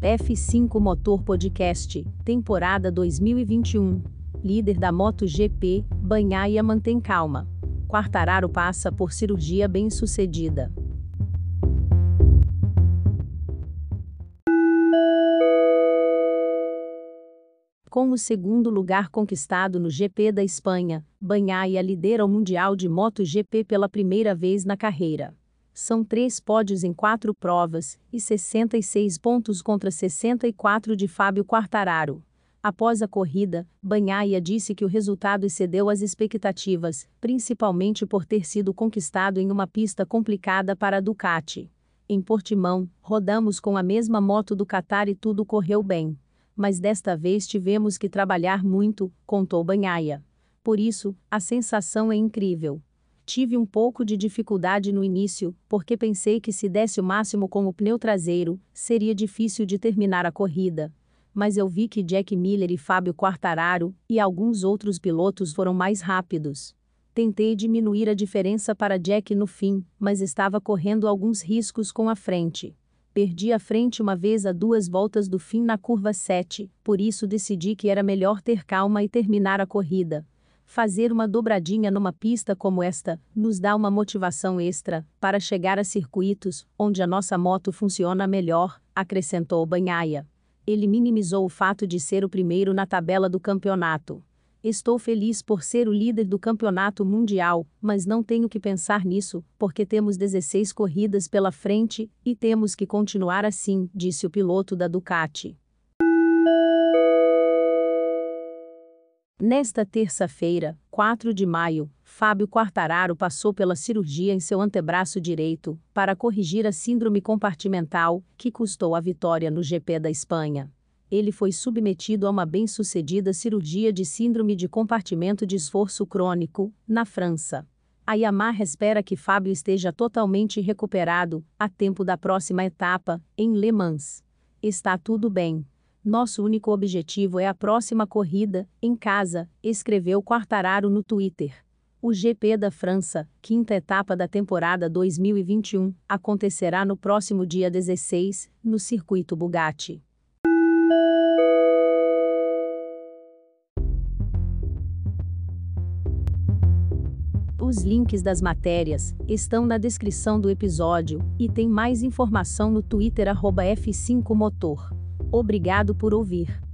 F5 Motor Podcast, temporada 2021. Líder da MotoGP, Banhaia mantém calma. Quartararo passa por cirurgia bem-sucedida. Com o segundo lugar conquistado no GP da Espanha, Banhaia lidera o Mundial de MotoGP pela primeira vez na carreira. São três pódios em quatro provas, e 66 pontos contra 64 de Fábio Quartararo. Após a corrida, Banhaia disse que o resultado excedeu as expectativas, principalmente por ter sido conquistado em uma pista complicada para a Ducati. Em Portimão, rodamos com a mesma moto do Qatar e tudo correu bem. Mas desta vez tivemos que trabalhar muito, contou Banhaia. Por isso, a sensação é incrível. Tive um pouco de dificuldade no início, porque pensei que se desse o máximo com o pneu traseiro, seria difícil de terminar a corrida. Mas eu vi que Jack Miller e Fábio Quartararo e alguns outros pilotos foram mais rápidos. Tentei diminuir a diferença para Jack no fim, mas estava correndo alguns riscos com a frente. Perdi a frente uma vez a duas voltas do fim na curva 7, por isso decidi que era melhor ter calma e terminar a corrida. Fazer uma dobradinha numa pista como esta nos dá uma motivação extra para chegar a circuitos onde a nossa moto funciona melhor, acrescentou Banhaia. Ele minimizou o fato de ser o primeiro na tabela do campeonato. Estou feliz por ser o líder do campeonato mundial, mas não tenho que pensar nisso, porque temos 16 corridas pela frente e temos que continuar assim, disse o piloto da Ducati. Nesta terça-feira, 4 de maio, Fábio Quartararo passou pela cirurgia em seu antebraço direito para corrigir a síndrome compartimental, que custou a vitória no GP da Espanha. Ele foi submetido a uma bem-sucedida cirurgia de síndrome de compartimento de esforço crônico, na França. A Yamaha espera que Fábio esteja totalmente recuperado a tempo da próxima etapa, em Le Mans. Está tudo bem. Nosso único objetivo é a próxima corrida, em casa, escreveu Quartararo no Twitter. O GP da França, quinta etapa da temporada 2021, acontecerá no próximo dia 16, no circuito Bugatti. Os links das matérias estão na descrição do episódio e tem mais informação no Twitter F5Motor. Obrigado por ouvir.